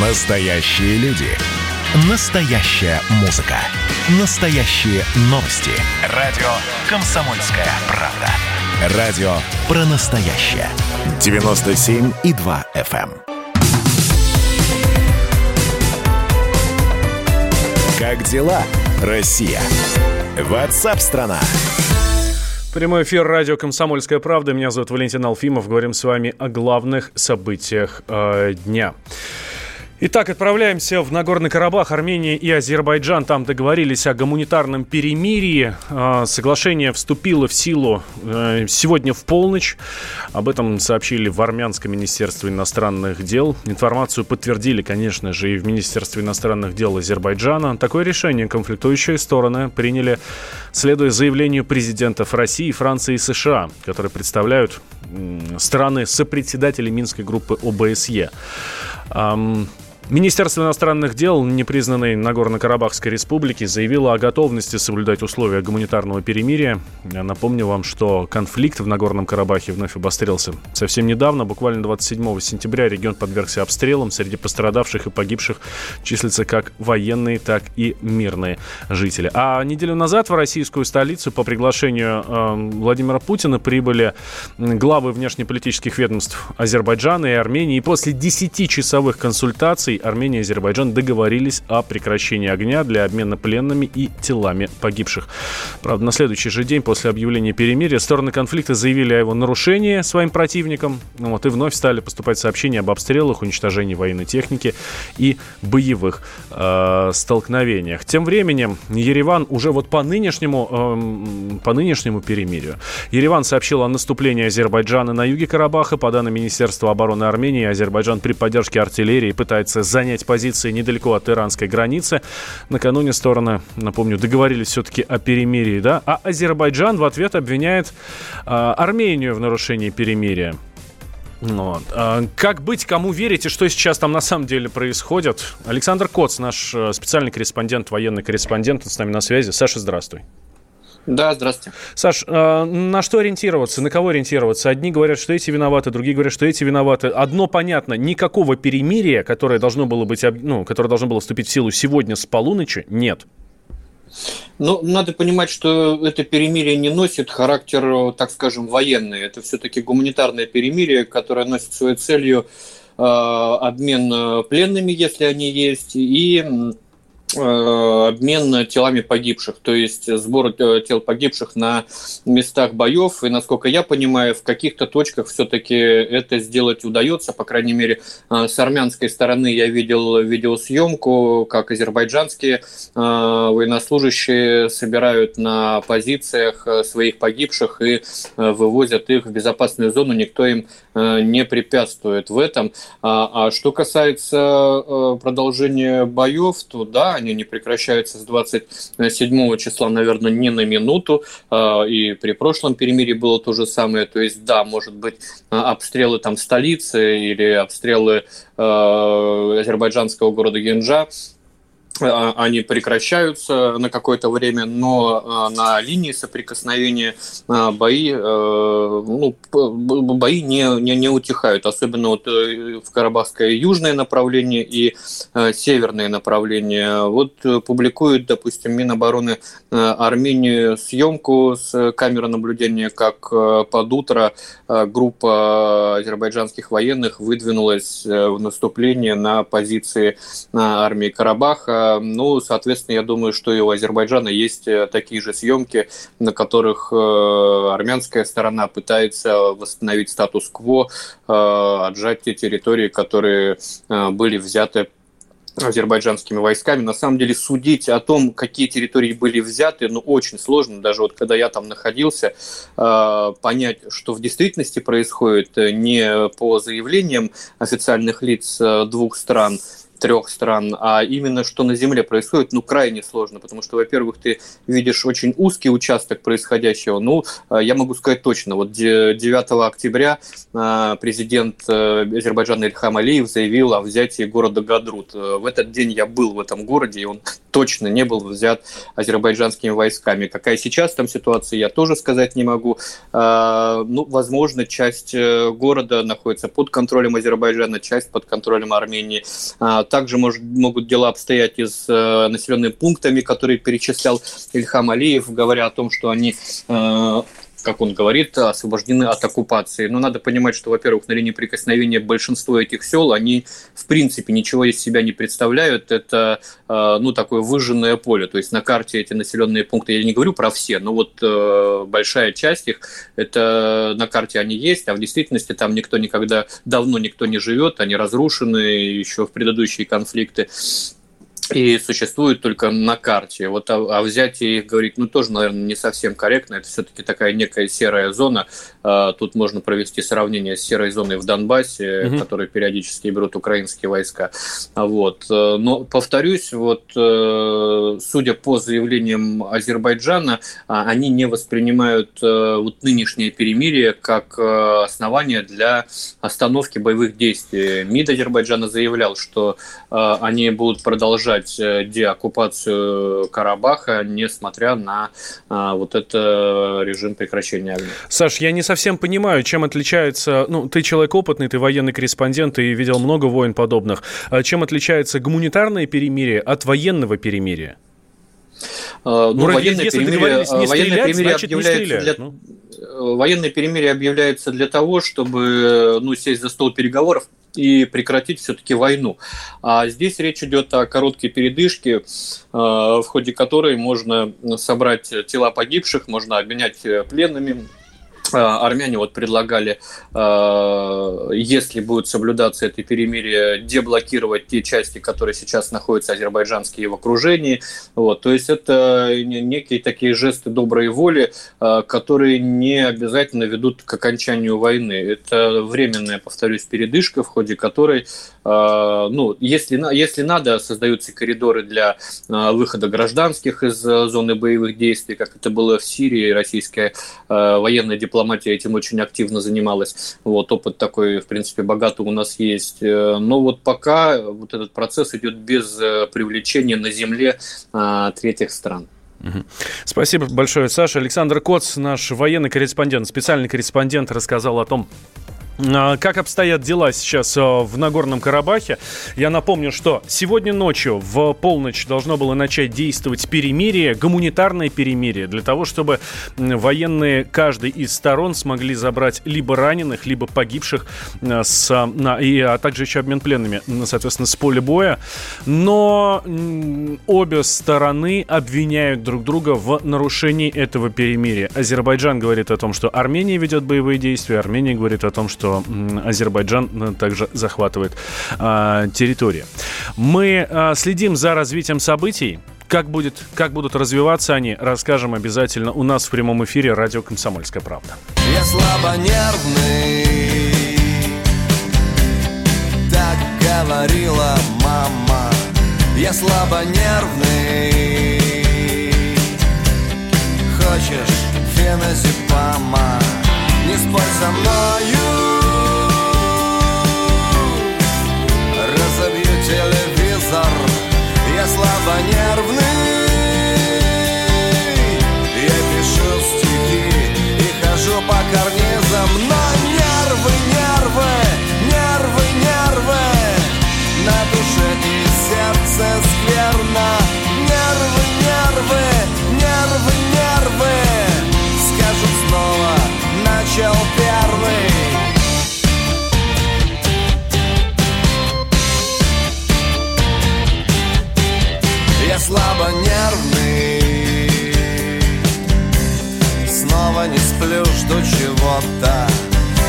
Настоящие люди. Настоящая музыка. Настоящие новости. Радио «Комсомольская правда». Радио про настоящее. 97,2 FM. эм. Как дела, Россия? Ватсап-страна! Прямой эфир радио «Комсомольская правда». Меня зовут Валентин Алфимов. Говорим с вами о главных событиях э, дня. Итак, отправляемся в Нагорный Карабах. Армения и Азербайджан там договорились о гуманитарном перемирии. А, Соглашение вступило в силу э, сегодня в полночь. Об этом сообщили в Армянском министерстве иностранных дел. Информацию подтвердили, конечно же, и в Министерстве иностранных дел Азербайджана. Такое решение конфликтующие стороны приняли, следуя заявлению президентов России, Франции и США, которые представляют м, страны-сопредседатели Минской группы ОБСЕ. Министерство иностранных дел непризнанной Нагорно-Карабахской республики заявило о готовности соблюдать условия гуманитарного перемирия. Я напомню вам, что конфликт в Нагорном Карабахе вновь обострился. Совсем недавно, буквально 27 сентября, регион подвергся обстрелам. Среди пострадавших и погибших числятся как военные, так и мирные жители. А неделю назад в российскую столицу по приглашению э, Владимира Путина прибыли главы внешнеполитических ведомств Азербайджана и Армении. И после 10-часовых консультаций Армения и Азербайджан договорились о прекращении огня для обмена пленными и телами погибших. Правда, на следующий же день после объявления перемирия стороны конфликта заявили о его нарушении своим противникам. Ну Вот, и вновь стали поступать сообщения об обстрелах, уничтожении военной техники и боевых э, столкновениях. Тем временем Ереван уже вот по нынешнему, эм, по нынешнему перемирию. Ереван сообщил о наступлении Азербайджана на юге Карабаха. По данным Министерства обороны Армении, Азербайджан при поддержке артиллерии пытается занять позиции недалеко от иранской границы. Накануне стороны, напомню, договорились все-таки о перемирии, да? А Азербайджан в ответ обвиняет э, Армению в нарушении перемирия. Вот. А Как быть, кому верить и что сейчас там на самом деле происходит? Александр Коц, наш э, специальный корреспондент, военный корреспондент, он с нами на связи. Саша, здравствуй. Да, здравствуйте. Саш, э, на что ориентироваться, на кого ориентироваться? Одни говорят, что эти виноваты, другие говорят, что эти виноваты. Одно понятно, никакого перемирия, которое должно было быть, ну, которое должно было вступить в силу сегодня с полуночи, нет. Ну, надо понимать, что это перемирие не носит характер, э, так скажем, военный. Это все-таки гуманитарное перемирие, которое носит своей целью э, обмен э, пленными, если они есть, и обмен телами погибших, то есть сбор э, тел погибших на местах боев. И, насколько я понимаю, в каких-то точках все-таки это сделать удается. По крайней мере, э, с армянской стороны я видел видеосъемку, как азербайджанские э, военнослужащие собирают на позициях э, своих погибших и э, вывозят их в безопасную зону. Никто им э, не препятствует в этом. А, а что касается э, продолжения боев, то да, они не прекращаются с 27 числа, наверное, не на минуту. А, И при прошлом перемирии было то же самое. То есть, да, может быть, а, обстрелы там столицы или обстрелы э, азербайджанского города Генджа а, они прекращаются на какое-то время, но а, на линии соприкосновения а, бои, э, ну, бои не, не, не утихают, особенно вот э, в Карабахское южное направление и э, северное направление. Вот э, публикует, допустим, Минобороны э, Армении съемку с камеры наблюдения, как э, под утро э, группа азербайджанских военных выдвинулась э, в наступление на позиции э, армии Карабаха. Ну, соответственно, я думаю, что и у Азербайджана есть э, такие же съемки, на которых э, армянская сторона пытается восстановить статус-кво, э, отжать те территории, которые были взяты азербайджанскими войсками. На самом деле судить о том, какие территории были взяты, ну, очень сложно. Даже вот когда я там находился, понять, что в действительности происходит не по заявлениям официальных лиц двух стран, трех стран, а именно что на Земле происходит, ну, крайне сложно, потому что, во-первых, ты видишь очень узкий участок происходящего. Ну, э, я могу сказать точно, вот де- 9 октября э, президент э, Азербайджана Ильхам Алиев заявил о взятии города Гадрут. В этот день я был в этом городе, и он точно не был взят азербайджанскими войсками. Какая сейчас там ситуация, я тоже сказать не могу. Ну, возможно, часть города находится под контролем Азербайджана, часть под контролем Армении. Также может, могут дела обстоять и с населенными пунктами, которые перечислял Ильхам Алиев, говоря о том, что они как он говорит, освобождены от оккупации. Но надо понимать, что, во-первых, на линии прикосновения большинство этих сел, они в принципе ничего из себя не представляют. Это э, ну, такое выжженное поле. То есть на карте эти населенные пункты, я не говорю про все, но вот э, большая часть их, это на карте они есть, а в действительности там никто никогда, давно никто не живет, они разрушены еще в предыдущие конфликты и существует только на карте. Вот о, о взятии их говорить, ну, тоже, наверное, не совсем корректно. Это все-таки такая некая серая зона. А, тут можно провести сравнение с серой зоной в Донбассе, угу. которые периодически берут украинские войска. Вот. Но, повторюсь, вот, э, судя по заявлениям Азербайджана, а, они не воспринимают э, вот нынешнее перемирие как э, основание для остановки боевых действий. МИД Азербайджана заявлял, что они будут продолжать продолжать э, деоккупацию Карабаха, несмотря на а, вот это режим прекращения огня. Саш, я не совсем понимаю, чем отличается, ну, ты человек опытный, ты военный корреспондент и видел много войн подобных, а чем отличается гуманитарное перемирие от военного перемирия? А, ну, Вроде, военное перемирие, не военное перемирие объявляется для... Ну. Военное перемирие объявляется для того, чтобы ну, сесть за стол переговоров и прекратить все-таки войну. А здесь речь идет о короткой передышке, э, в ходе которой можно собрать тела погибших, можно обменять пленными, а, армяне вот предлагали, а, если будет соблюдаться это перемирие, деблокировать те части, которые сейчас находятся азербайджанские в окружении. Вот. То есть это некие такие жесты доброй воли, а, которые не обязательно ведут к окончанию войны. Это временная, повторюсь, передышка, в ходе которой, ну, если, если надо, создаются коридоры для выхода гражданских из зоны боевых действий, как это было в Сирии, российская военная дипломатия дипломатия этим очень активно занималась. Вот опыт такой, в принципе, богатый у нас есть. Э, но вот пока вот этот процесс идет без э, привлечения на земле а, третьих стран. Спасибо большое, Саша. Александр Коц, наш военный корреспондент, специальный корреспондент, рассказал о том, как обстоят дела сейчас а, в Нагорном Карабахе? Я напомню, что сегодня ночью в полночь должно было начать действовать перемирие, гуманитарное перемирие, для того, чтобы военные каждой из сторон смогли забрать либо раненых, либо погибших, а, с, и, а также еще обмен пленными, соответственно, с поля боя. Но обе стороны обвиняют друг друга в нарушении этого перемирия. Азербайджан говорит о том, что Армения ведет боевые действия, Армения говорит о том, что что Азербайджан э, также захватывает а, территорию. Мы а, следим за развитием событий. Как, будет, как будут развиваться они, расскажем обязательно у нас в прямом эфире радио «Комсомольская правда». Я слабонервный, так говорила мама. Я слабонервный, хочешь феназепама? Не спорь со мною я слабо нервный Снова не сплю, жду чего-то.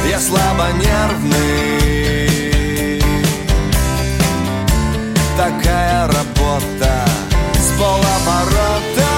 Я слабо нервный Такая работа с полоборота.